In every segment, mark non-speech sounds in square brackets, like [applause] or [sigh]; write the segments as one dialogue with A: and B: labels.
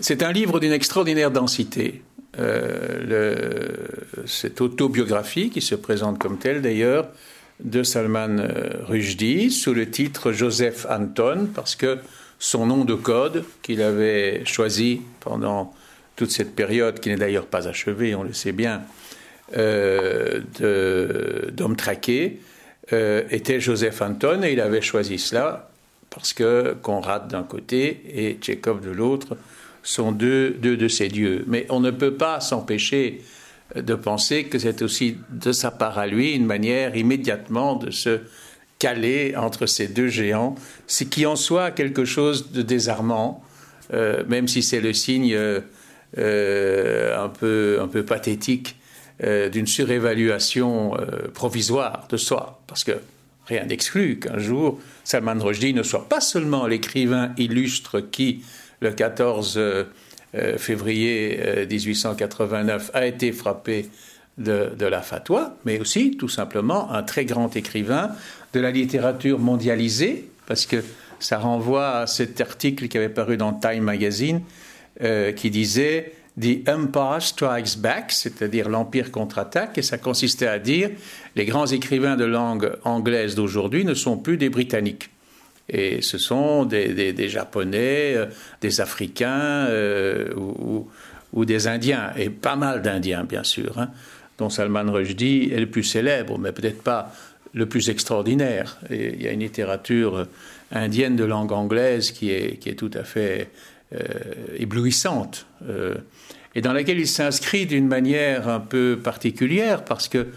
A: C'est un livre d'une extraordinaire densité. Euh, cette autobiographie, qui se présente comme telle d'ailleurs, de Salman euh, Rushdie, sous le titre Joseph Anton, parce que son nom de code qu'il avait choisi pendant toute cette période, qui n'est d'ailleurs pas achevée, on le sait bien, euh, d'homme traqué, était Joseph Anton, et il avait choisi cela parce que Conrad d'un côté et Tchekhov de l'autre sont deux, de ses dieux. Mais on ne peut pas s'empêcher de penser que c'est aussi de sa part à lui une manière immédiatement de se caler entre ces deux géants, ce qui en soit quelque chose de désarmant, euh, même si c'est le signe euh, un, peu, pathétique euh, d'une surévaluation provisoire de soi, parce que rien n'exclut qu'un jour Salman Rushdie ne soit pas seulement l'écrivain illustre qui, le 14 euh, février 1889 euh, a été frappé de, la fatwa, mais aussi tout simplement un très grand écrivain de la littérature mondialisée, parce que ça renvoie à cet article qui avait paru dans Time Magazine euh, qui disait The Empire Strikes Back, c'est-à-dire l'Empire contre-attaque, et ça consistait à dire les grands écrivains de langue anglaise d'aujourd'hui ne sont plus des Britanniques. Et ce sont des, Japonais, euh, des Africains euh, ou, des Indiens, et pas mal d'Indiens, bien sûr, hein, dont Salman Rushdie est le plus célèbre, mais peut-être pas le plus extraordinaire. Il y a une littérature indienne de langue anglaise qui est, tout à fait euh, éblouissante, et dans laquelle il s'inscrit d'une manière un peu particulière, parce que,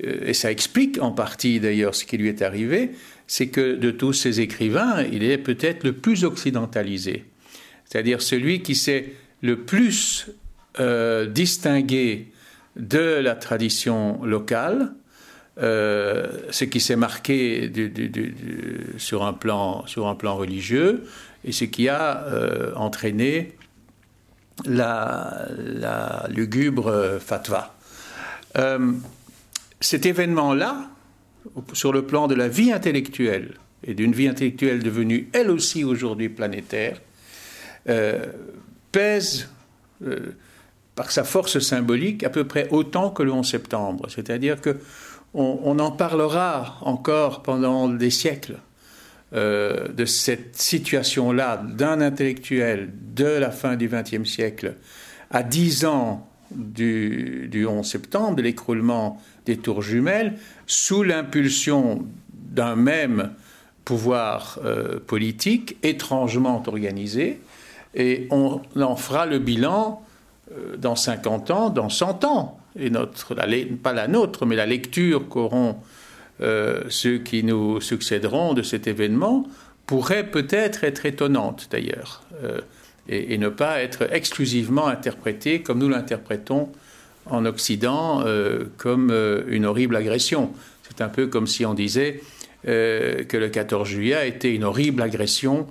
A: et ça explique en partie d'ailleurs ce qui lui est arrivé, c'est que de tous ces écrivains, il est peut-être le plus occidentalisé, c'est-à-dire celui qui s'est le plus euh, distingué de la tradition locale, euh, ce qui s'est marqué sur, un plan, religieux et ce qui a euh, entraîné la, la, lugubre fatwa. cet événement-là, sur le plan de la vie intellectuelle et d'une vie intellectuelle devenue elle aussi aujourd'hui planétaire, euh, pèse euh, par sa force symbolique à peu près autant que le 11 septembre. C'est-à-dire que on, en parlera encore pendant des siècles euh, de cette situation-là d'un intellectuel de la fin du XXe siècle à dix ans du, du 11 septembre, de l'écroulement des tours jumelles, sous l'impulsion d'un même pouvoir euh, politique étrangement organisé, et on en fera le bilan euh, dans 50 ans, dans 100 ans. Et notre, pas la nôtre, mais la lecture qu'auront euh, ceux qui nous succéderont de cet événement pourrait peut-être être étonnante d'ailleurs, et, ne pas être exclusivement interprétée comme nous l'interprétons en Occident euh, comme euh, une horrible agression. C'est un peu comme si on disait euh, que le 14 juillet a été une horrible agression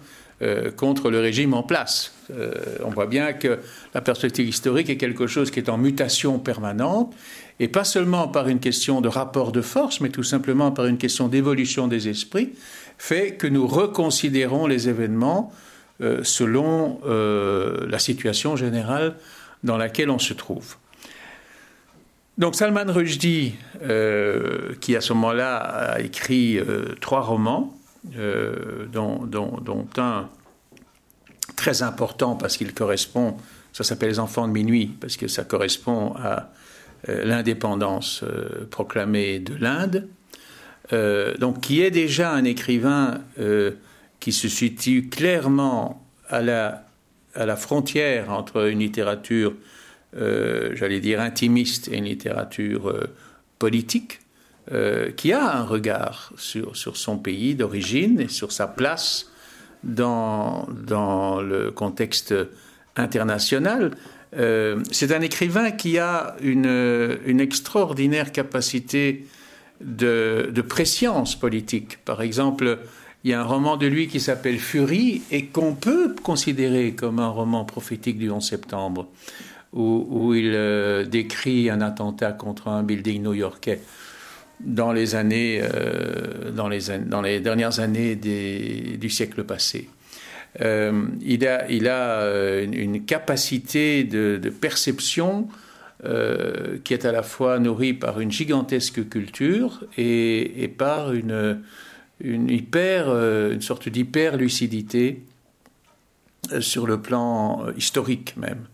A: contre le régime en place. on voit bien que la perspective historique est quelque chose qui est en mutation permanente, et pas seulement par une question de rapport de force, mais tout simplement par une question d'évolution des esprits, fait que nous reconsidérons les événements selon la situation générale dans laquelle on se trouve. Donc Salman Rushdie, euh, qui à ce moment-là a écrit euh, trois romans, euh, dont, un très important parce qu'il correspond, ça s'appelle Les Enfants de minuit, parce que ça correspond à l'indépendance proclamée de l'Inde, donc qui est déjà un écrivain qui se situe clairement à la, à la frontière entre une littérature euh, j'allais dire, intimiste et une littérature euh, politique, euh, qui a un regard sur, sur son pays d'origine et sur sa place dans, dans le contexte international. c'est un écrivain qui a une, une extraordinaire capacité de, de, préscience politique. Par exemple, il y a un roman de lui qui s'appelle Furie et qu'on peut considérer comme un roman prophétique du 11 septembre où, il euh, décrit un attentat contre un building new-yorkais dans les années, euh, dans, les, dernières années du siècle passé. il a, il a une, capacité de, perception qui est à la fois nourrie par une gigantesque culture et par une, une, hyper, une sorte d'hyper lucidité sur le plan historique même.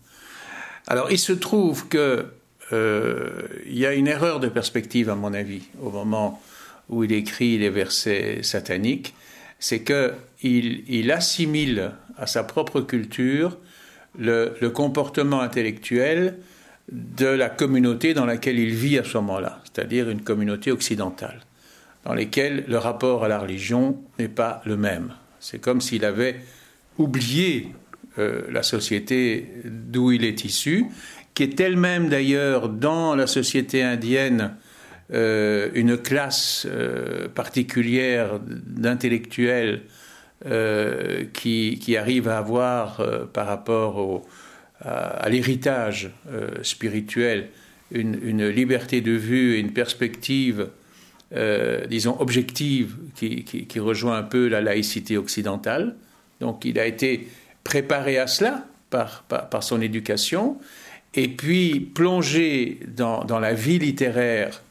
A: Alors il se trouve que euh, il y a une erreur de perspective, à mon avis, au moment où il écrit les versets sataniques, c'est qu'il il assimile à sa propre culture le, comportement intellectuel de la communauté dans laquelle il vit à ce moment-là, c'est-à-dire une communauté occidentale, dans laquelle le rapport à la religion n'est pas le même. C'est comme s'il avait oublié euh, la société d'où il est issu qui est elle-même d'ailleurs dans la société indienne euh, une classe euh, particulière d'intellectuels qui, qui, arrive à avoir par rapport à, l'héritage spirituel une, une, liberté de vue et une perspective, disons, objective qui, qui, rejoint un peu la laïcité occidentale. Donc il a été préparé à cela par, par, son éducation et puis plongé dans, la vie littéraire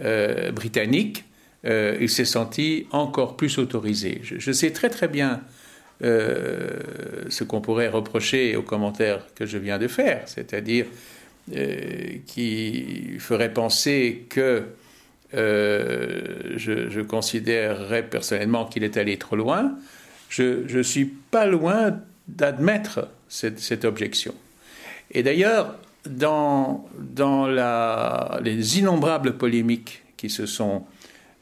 A: euh, britannique, euh, il s'est senti encore plus autorisé. Je, sais très très bien euh, ce qu'on pourrait reprocher aux commentaires que je viens de faire, c'est-à-dire qui ferait penser que je, considérerais personnellement qu'il est allé trop loin. Je ne suis pas loin d'admettre cette objection. Et d'ailleurs, dans, dans la, les innombrables polémiques qui se sont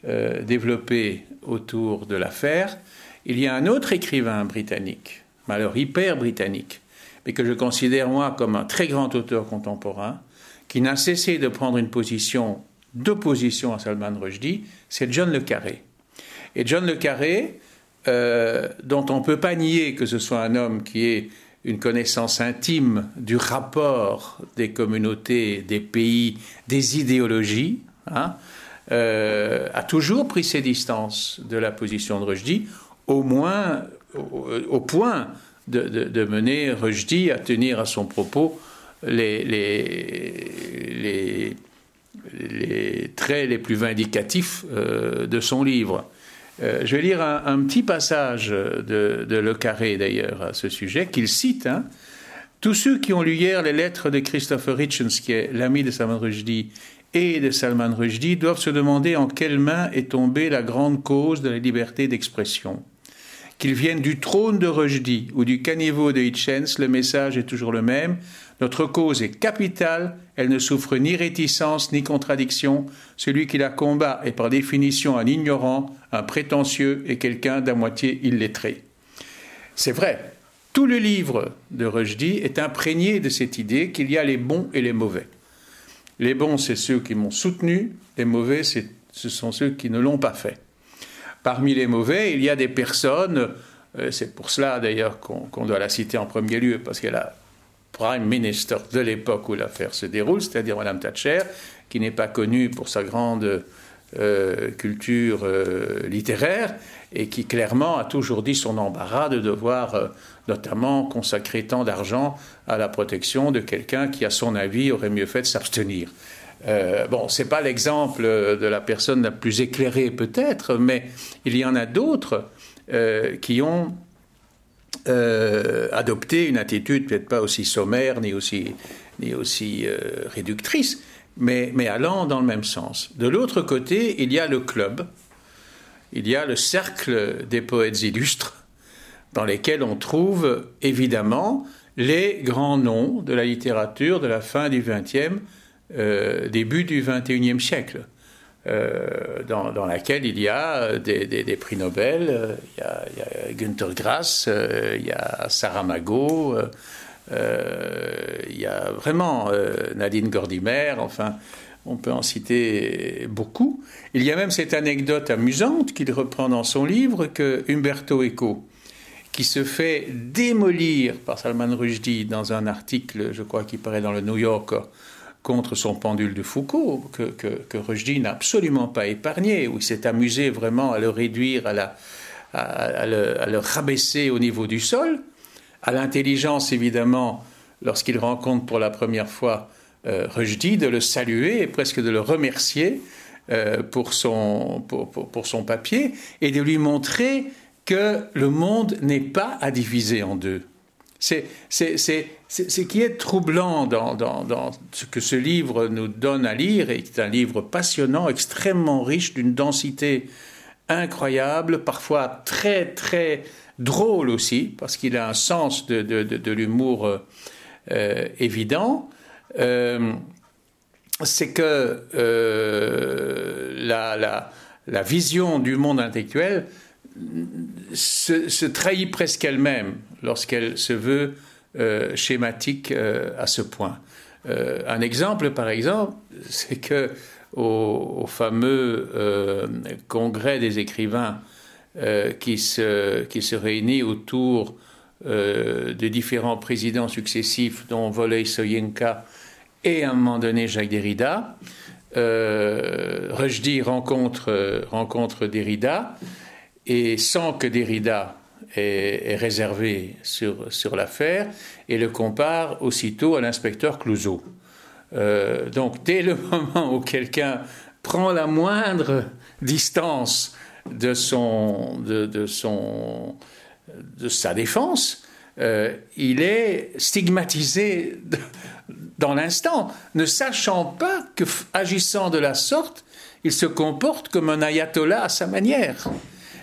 A: euh, développées autour de l'affaire, il y a un autre écrivain britannique, malheur hyper britannique, mais que je considère moi comme un très grand auteur contemporain, qui n'a cessé de prendre une position d'opposition à Salman Rushdie, c'est John Le Carré. Et John Le Carré, euh, dont on ne peut pas nier que ce soit un homme qui est une connaissance intime du rapport des communautés, des pays, des idéologies, hein, euh, a toujours pris ses distances de la position de Rushdie, au moins au, point de, mener Rushdie à tenir à son propos les, les, traits les plus vindicatifs euh, de son livre. Euh, je vais lire un, petit passage de, Le Carré, d'ailleurs, à ce sujet, qu'il cite. Hein. Tous ceux qui ont lu hier les lettres de Christopher Hitchens, qui est l'ami de Salman Rushdie, et de Salman Rushdie, doivent se demander en quelle main est tombée la grande cause de la liberté d'expression. Qu'ils viennent du trône de Rushdie ou du caniveau de Hitchens, le message est toujours le même. Notre cause est capitale, elle ne souffre ni réticence ni contradiction. Celui qui la combat est par définition un ignorant, un prétentieux et quelqu'un d'à moitié illettré. C'est vrai, tout le livre de Rushdie est imprégné de cette idée qu'il y a les bons et les mauvais. Les bons, c'est ceux qui m'ont soutenu, les mauvais, ce sont ceux qui ne l'ont pas fait. Parmi les mauvais, il y a des personnes, euh, c'est pour cela d'ailleurs qu'on doit la citer en premier lieu, parce qu'elle a Prime Minister de l'époque où l'affaire se déroule, c'est-à-dire Mme Thatcher, qui n'est pas connue pour sa grande euh, culture euh, littéraire et qui clairement a toujours dit son embarras de devoir notamment consacrer tant d'argent à la protection de quelqu'un qui, à son avis, aurait mieux fait de s'abstenir. Euh, bon, c'est pas l'exemple de la personne la plus éclairée peut-être, mais il y en a d'autres euh, qui ont euh, adopté une attitude peut-être pas aussi sommaire ni aussi, ni aussi euh, réductrice, mais, mais allant dans le même sens. De l'autre côté, il y a le club, il y a le cercle des poètes illustres, dans lesquels on trouve évidemment les grands noms de la littérature de la fin du XXe euh, début du XXIe siècle, euh, dans, laquelle il y a des, prix Nobel, euh, il, y a, Günther Grass, il y a Saramago, il y a vraiment Nadine Gordimer, enfin, on peut en citer beaucoup. Il y a même cette anecdote amusante qu'il reprend dans son livre que Umberto Eco, qui se fait démolir par Salman Rushdie dans un article, je crois, qui paraît dans le New Yorker, contre son pendule de Foucault, que, que, Rushdie n'a absolument pas épargné, où il s'est amusé vraiment à le réduire à la, à, le, rabaisser au niveau du sol, à l'intelligence évidemment, lorsqu'il rencontre pour la première fois euh, de le saluer et presque de le remercier euh, pour, son, pour, son papier et de lui montrer que le monde n'est pas à diviser en deux. C'est ce qui est troublant dans, ce que ce livre nous donne à lire, et qui est un livre passionnant, extrêmement riche, d'une densité incroyable, parfois très très drôle aussi, parce qu'il a un sens de, l'humour euh, évident. Euh, c'est que euh, la, vision du monde intellectuel se, trahit presque elle-même lorsqu'elle se veut euh, schématique euh, à ce point. Euh, un exemple, par exemple, [laughs] c'est que au, fameux congrès des écrivains qui, se, réunit autour des différents présidents successifs, dont Voley Soyinka et à un moment donné Jacques Derrida, Rushdie rencontre, rencontre Derrida et sans que Derrida ait, réservé sur, sur l'affaire, et le compare aussitôt à l'inspecteur Clouseau. Euh, donc dès le [laughs] moment où quelqu'un prend la moindre distance de, son, de, son, de sa défense, euh, il est stigmatisé [laughs] dans l'instant, ne sachant pas que, agissant de la sorte, il se comporte comme un ayatollah à sa manière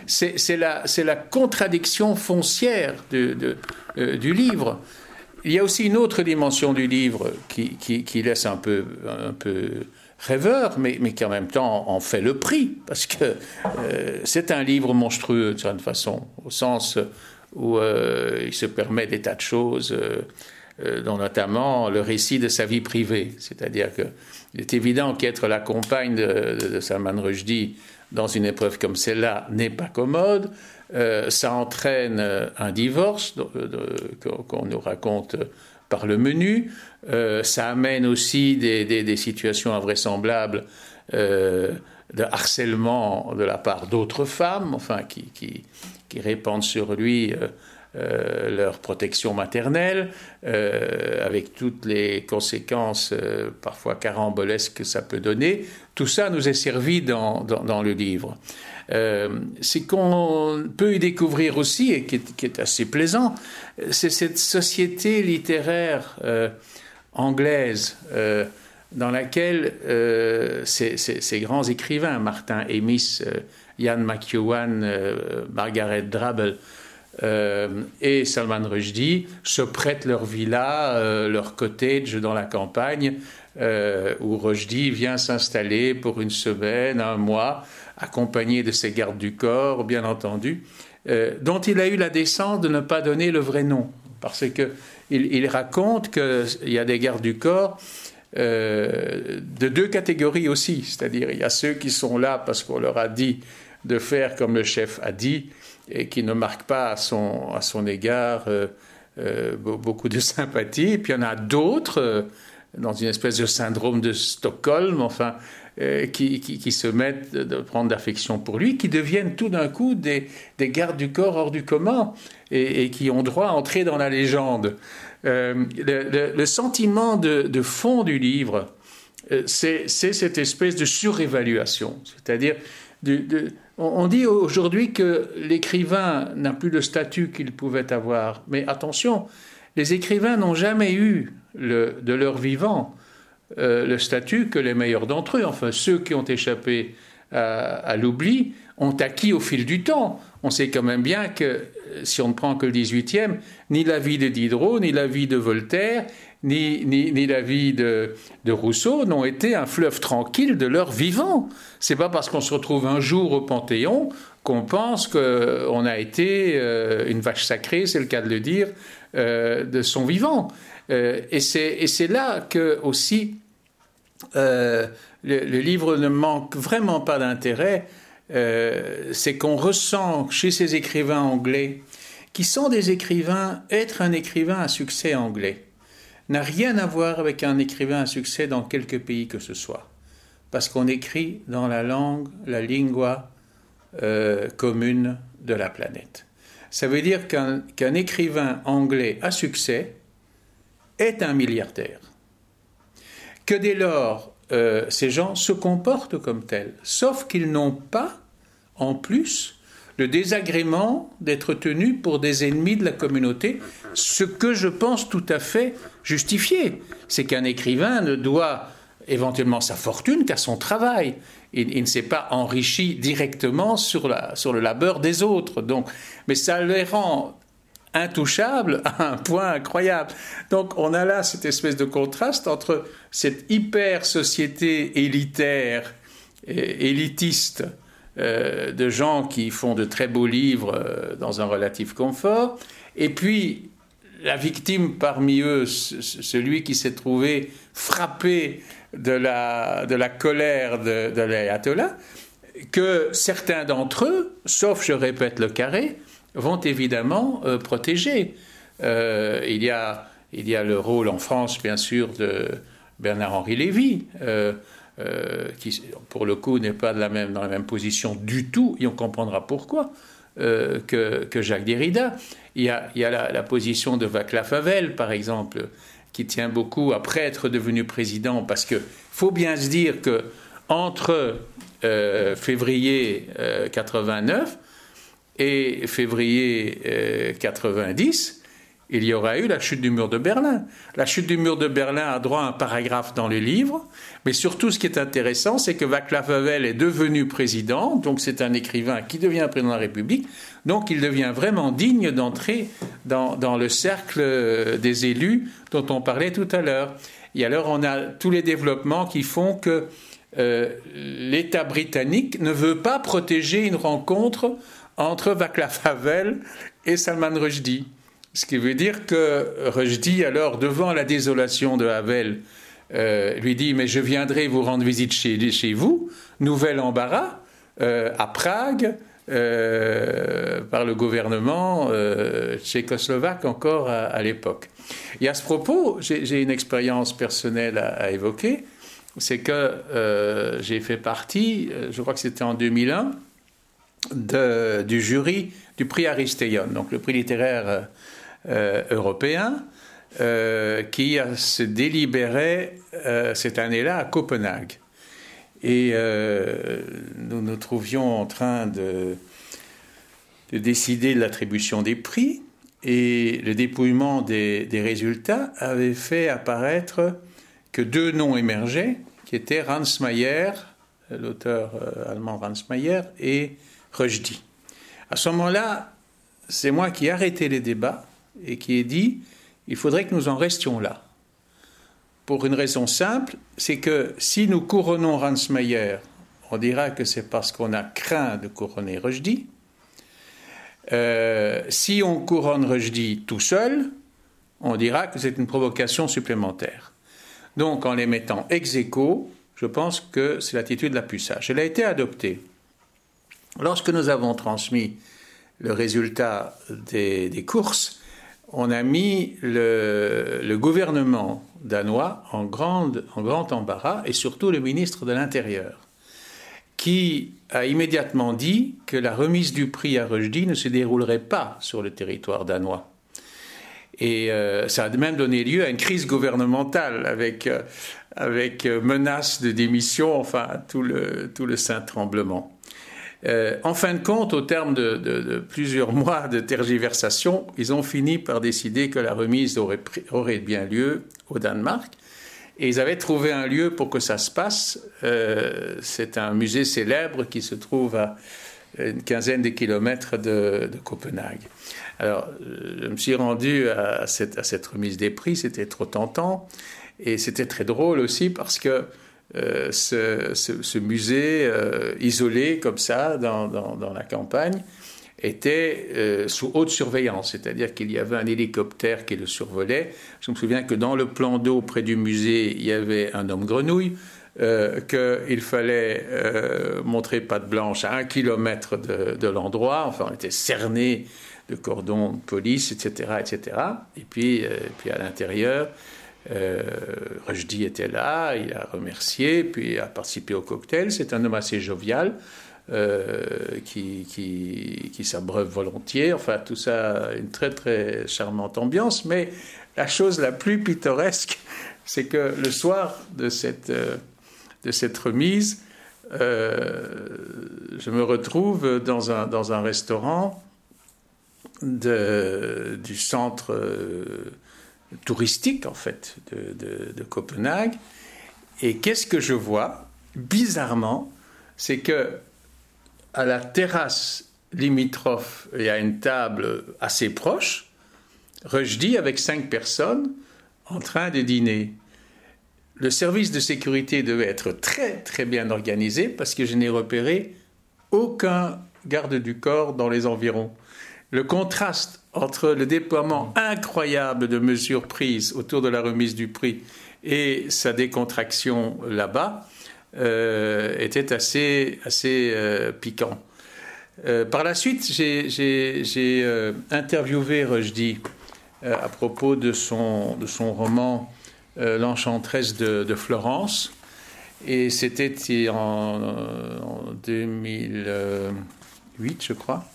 A: c'est la, contradiction foncière euh, du livre. Il y a aussi une autre dimension du livre qui, laisse un peu, rêveur, mais, qui en même temps en fait le prix, parce que euh, c'est un livre monstrueux de certaine façon, au sens où euh, il se permet des tas de choses, dont notamment le récit de sa vie privée. C'est-à-dire qu'il est évident qu'être la compagne de, de Salman Rushdie dans une épreuve comme celle-là n'est pas commode. Euh, ça entraîne euh, un divorce qu'on nous raconte par le menu. Euh, ça amène aussi des, situations invraisemblables de harcèlement de la part d'autres femmes, enfin qui, qui, répandent sur lui leur protection maternelle, avec toutes les conséquences parfois carambolesques que ça peut donner. Tout ça nous est servi dans, dans, le livre. Euh, ce qu'on peut y découvrir aussi, et qui est, assez plaisant, c'est cette société littéraire euh, anglaise euh, dans laquelle euh, ces, grands écrivains, Martin Amis, Ian McEwan, Margaret Drabble, et Salman Rushdie se prêtent leur villa, leur cottage dans la campagne euh, où Rochdy vient s'installer pour une semaine, un mois, accompagné de ses gardes du corps, bien entendu, euh, dont il a eu la décence de ne pas donner le vrai nom, parce que il, raconte qu'il y a des gardes du corps euh, de deux catégories aussi, c'est-à-dire il y a ceux qui sont là parce qu'on leur a dit de faire comme le chef a dit et qui ne marquent pas à son, à son égard beaucoup de [laughs] sympathie, et puis il y en a d'autres dans une espèce de syndrome de Stockholm, enfin, euh, qui, qui, se mettent de prendre d'affection pour lui, qui deviennent tout d'un coup des, des, gardes du corps hors du commun et, qui ont droit à entrer dans la légende. Euh, le, sentiment de, de, fond du livre, euh, c'est cette espèce de surévaluation, c'est-à-dire on dit aujourd'hui que l'écrivain n'a plus le statut qu'il pouvait avoir, mais attention, les écrivains n'ont jamais eu de leur vivant euh, le statut que les meilleurs d'entre eux, enfin ceux qui ont échappé à, l'oubli, ont acquis au fil du temps. On sait quand même bien que, euh, si on ne prend que le 18e, ni la vie de Diderot, ni la vie de Voltaire, ni, ni, la vie de, Rousseau n'ont été un fleuve tranquille de leur vivant. C'est pas parce qu'on se retrouve un jour au Panthéon qu'on pense qu'on a été euh, une vache sacrée, c'est le cas de le dire, de son vivant. Euh, et c'est là que aussi euh, le, livre ne manque vraiment pas d'intérêt. Euh, c'est qu'on ressent chez ces écrivains anglais, qui sont des écrivains, être un écrivain à succès anglais n'a rien à voir avec un écrivain à succès dans quelque pays que ce soit. Parce qu'on écrit dans la langue, la lingua commune de la planète. Ça veut dire qu'un écrivain anglais à succès est un milliardaire. Que dès lors, euh, ces gens se comportent comme tels, sauf qu'ils n'ont pas, en plus, le désagrément d'être tenus pour des ennemis de la communauté, ce que je pense tout à fait justifié. C'est qu'un écrivain ne doit éventuellement sa fortune qu'à son travail. Il, ne s'est pas enrichi directement sur le labeur des autres. Donc, mais ça les rend intouchables à un point incroyable. Donc on a là cette espèce de contraste entre cette hyper société élitaire, élitiste, euh, de gens qui font de très beaux livres euh, dans un relatif confort, et puis la victime parmi eux, celui qui s'est trouvé frappé de la, de la colère de, l'ayatollah, que certains d'entre eux, sauf je répète le carré, vont évidemment euh, protéger. il, y a, il y a le rôle en France, bien sûr, de Bernard-Henri Lévy. Qui pour le coup n'est pas dans la même position du tout, et on comprendra pourquoi, euh, que, Jacques Derrida. Il y a, il y a la, position de Václav Havel, par exemple, qui tient beaucoup après être devenu président, parce qu'il faut bien se dire que entre euh, février 89 et février 90, il y aura eu la chute du mur de Berlin. La chute du mur de Berlin a droit à un paragraphe dans le livre, mais surtout ce qui est intéressant, c'est que Václav Havel est devenu président, donc c'est un écrivain qui devient président de la République, donc il devient vraiment digne d'entrer dans, le cercle des élus dont on parlait tout à l'heure. Et alors on a tous les développements qui font que euh, l'État britannique ne veut pas protéger une rencontre entre Václav Havel et Salman Rushdie. Ce qui veut dire que Rushdie, alors, devant la désolation de Havel, euh, lui dit Mais je viendrai vous rendre visite chez, vous. Nouvel embarras euh, à Prague. Euh, par le gouvernement tchécoslovaque encore à, l'époque. Et à ce propos, j'ai une expérience personnelle à, évoquer, c'est que j'ai fait partie, je crois que c'était en 2001, de, du jury du prix Aristeion, donc le prix littéraire européen euh, qui se délibérait euh, cette année-là à Copenhague. Et nous nous trouvions en train de, de décider de l'attribution des prix et le dépouillement des, résultats avait fait apparaître que deux noms émergeaient, qui étaient Mayer, l'auteur allemand Mayer, et Rushdie. À ce moment-là, c'est moi qui ai arrêté les débats et qui est dit il faudrait que nous en restions là. Pour une raison simple, c'est que si nous couronnons Ransmeyer, on dira que c'est parce qu'on a craint de couronner Rushdie. Euh, si on couronne Rushdie tout seul, on dira que c'est une provocation supplémentaire. Donc, en les mettant ex aequo, je pense que c'est l'attitude la plus sage. Elle a été adoptée. Lorsque nous avons transmis le résultat des courses, on a mis le, gouvernement danois en, grand embarras et surtout le ministre de l'Intérieur, qui a immédiatement dit que la remise du prix à Rushdie ne se déroulerait pas sur le territoire danois. Et euh, ça a même donné lieu à une crise gouvernementale avec, euh, menace de démission, enfin tout le, tout le saint tremblement. Euh, en fin de compte, au terme de, plusieurs [laughs] mois de tergiversation, ils ont fini par décider que la remise aurait, bien lieu au Danemark. Et ils avaient trouvé un lieu pour que ça se passe. Euh, c'est un musée célèbre qui se trouve à une quinzaine de kilomètres de, Copenhague. Alors, euh, je me suis rendu à cette, à cette remise des prix, c'était trop tentant. Et c'était très drôle aussi parce que euh, ce, musée euh, isolé comme ça dans, la campagne était euh, sous haute surveillance, c'est-à-dire qu'il y avait un hélicoptère qui le survolait. Je me souviens que dans le plan d'eau près du musée, il y avait un homme grenouille, qu'il fallait montrer patte blanche à un kilomètre de, l'endroit, enfin on était cerné de cordons de police, etc., etc. Et puis, et puis à l'intérieur, euh, Rushdie était là, il a remercié, puis a participé au cocktail. C'est un homme assez jovial, qui, qui, qui s'abreuve volontiers. Enfin, tout ça, une très très charmante ambiance. Mais la chose la plus pittoresque, [laughs] c'est que le soir de cette, de cette remise, je me retrouve dans un, dans un restaurant du centre touristique en fait de, Copenhague. Et qu'est-ce que je vois Bizarrement, c'est que à la terrasse limitrophe et à une table assez proche, Rushdie avec cinq personnes en train de dîner. Le service de sécurité devait être très très bien organisé parce que je n'ai repéré aucun garde du corps dans les environs. Le contraste entre le déploiement incroyable de mesures prises autour de la remise du prix et sa décontraction là-bas euh, était assez, assez euh, piquant. Euh, par la suite, j'ai interviewé Rushdie à propos de son, de son roman L'Enchantresse de, Florence. Et c'était en, en 2008, je crois.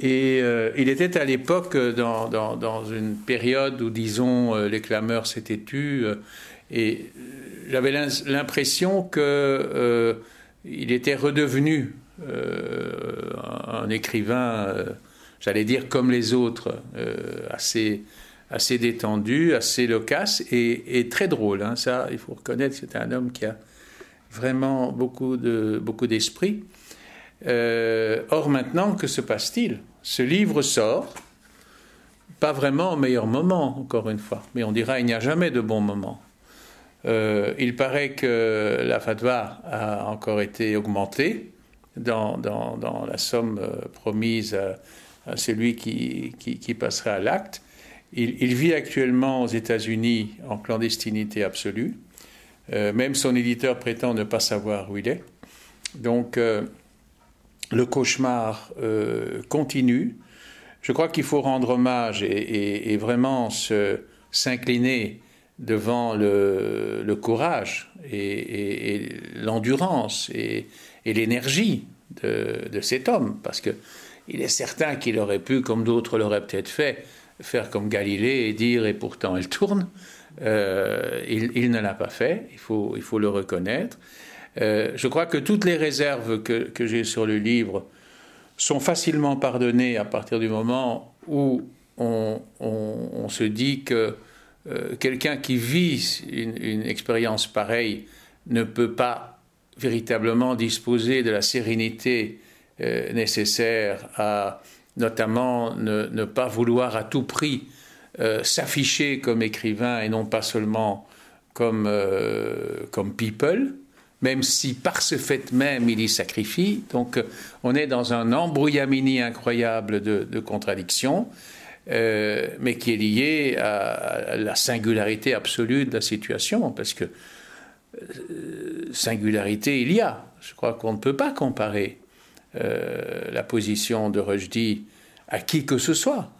A: Et euh, il était à l'époque dans, dans, une période où, disons, euh, les clameurs s'étaient tues. Euh, et j'avais l'impression qu'il il était redevenu un écrivain, j'allais dire comme les autres, assez, assez détendu, assez loquace et, très drôle. Hein. Ça, il faut reconnaître, c'est un homme qui a vraiment beaucoup d'esprit. De, beaucoup euh, or maintenant, que se passe-t-il? Ce livre sort, pas vraiment au meilleur moment, encore une fois, mais on dira il n'y a jamais de bon moment. Euh, il paraît que la fatwa a encore été augmentée dans, la somme euh, promise à, celui qui, qui, passera à l'acte. Il, vit actuellement aux États-Unis en clandestinité absolue. même son éditeur prétend ne pas savoir où il est. Donc, le cauchemar euh, continue. Je crois qu'il faut rendre hommage et, vraiment s'incliner devant le, courage et, l'endurance et, l'énergie de, cet homme, parce que il est certain qu'il aurait pu, comme d'autres l'auraient peut-être fait, faire comme Galilée et dire et pourtant elle tourne. Euh, il, ne l'a pas fait, il faut, il faut le reconnaître. Euh, je crois que toutes les réserves que, j'ai sur le livre sont facilement pardonnées à partir du moment où on, se dit que euh, quelqu'un qui vit une, expérience pareille ne peut pas véritablement disposer de la sérénité euh, nécessaire à notamment ne, pas vouloir à tout prix s'afficher comme écrivain et non pas seulement comme, comme people même si par ce fait même il y sacrifie. Donc on est dans un embrouillamini incroyable de, contradictions, euh, mais qui est lié à, la singularité absolue de la situation, parce que euh, singularité il y a. Je crois qu'on ne peut pas comparer euh, la position de Rushdie à qui que ce soit,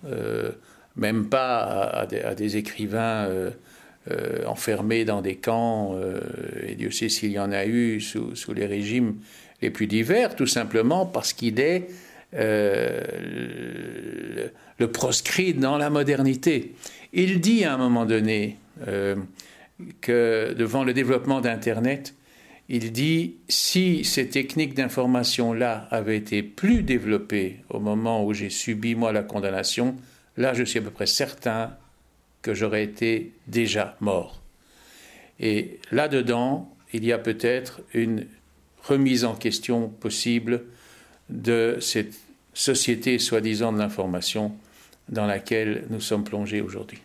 A: même pas à, à des, écrivains euh, enfermés dans des camps, euh, et Dieu sait s'il y en a eu sous, les régimes les plus divers, tout simplement parce qu'il est euh, le, proscrit dans la modernité. Il dit à un moment donné que devant le développement d'Internet, il dit si ces techniques d'information-là avaient été plus développées au moment où j'ai subi moi la condamnation, là je suis à peu près certain que j'aurais été déjà mort. Et là-dedans, il y a peut-être une remise en question possible de cette société soi-disant de l'information dans laquelle nous sommes plongés aujourd'hui.